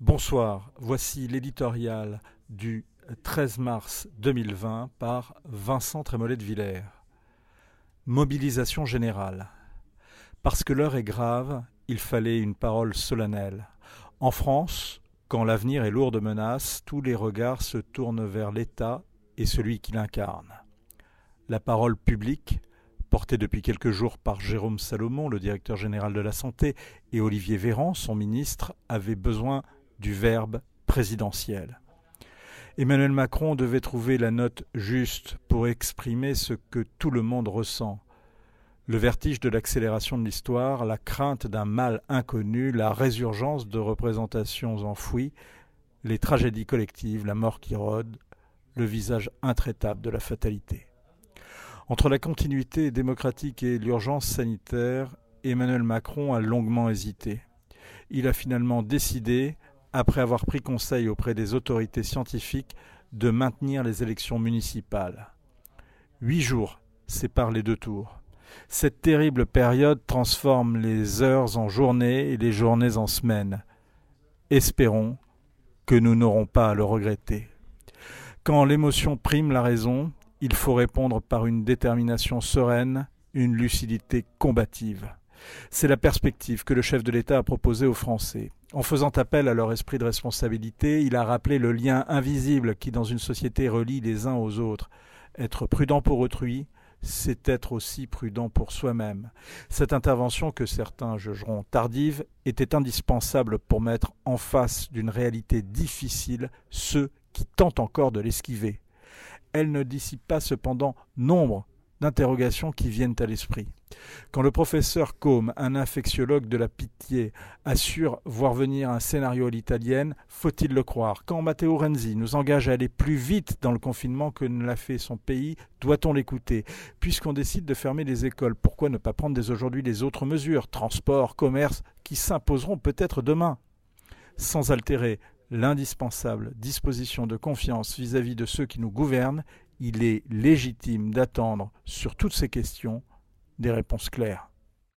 Bonsoir, voici l'éditorial du 13 mars 2020 par Vincent Trémollet de Villers. Mobilisation générale. Parce que l'heure est grave, il fallait une parole solennelle. En France, quand l'avenir est lourd de menaces, tous les regards se tournent vers l'État et celui qui l'incarne. La parole publique, portée depuis quelques jours par Jérôme Salomon, le directeur général de la Santé, et Olivier Véran, son ministre, avait besoin du verbe présidentiel. Emmanuel Macron devait trouver la note juste pour exprimer ce que tout le monde ressent. Le vertige de l'accélération de l'histoire, la crainte d'un mal inconnu, la résurgence de représentations enfouies, les tragédies collectives, la mort qui rôde, le visage intraitable de la fatalité. Entre la continuité démocratique et l'urgence sanitaire, Emmanuel Macron a longuement hésité. Il a finalement décidé, après avoir pris conseil auprès des autorités scientifiques, de maintenir les élections municipales. Huit jours séparent les deux tours. Cette terrible période transforme les heures en journées et les journées en semaines. Espérons que nous n'aurons pas à le regretter. Quand l'émotion prime la raison, il faut répondre par une détermination sereine, une lucidité combative. C'est la perspective que le chef de l'État a proposée aux Français. En faisant appel à leur esprit de responsabilité, il a rappelé le lien invisible qui, dans une société, relie les uns aux autres. Être prudent pour autrui, c'est être aussi prudent pour soi-même. Cette intervention, que certains jugeront tardive, était indispensable pour mettre en face d'une réalité difficile ceux qui tentent encore de l'esquiver. Elle ne dissipe pas cependant nombre d'interrogations qui viennent à l'esprit. Quand le professeur Combe, un infectiologue de la pitié, assure voir venir un scénario à l'italienne, faut-il le croire? Quand Matteo Renzi nous engage à aller plus vite dans le confinement que ne l'a fait son pays, doit-on l'écouter? Puisqu'on décide de fermer les écoles, pourquoi ne pas prendre dès aujourd'hui les autres mesures, transport, commerce, qui s'imposeront peut-être demain. Sans altérer l'indispensable disposition de confiance vis-à-vis -vis de ceux qui nous gouvernent, il est légitime d'attendre sur toutes ces questions des réponses claires.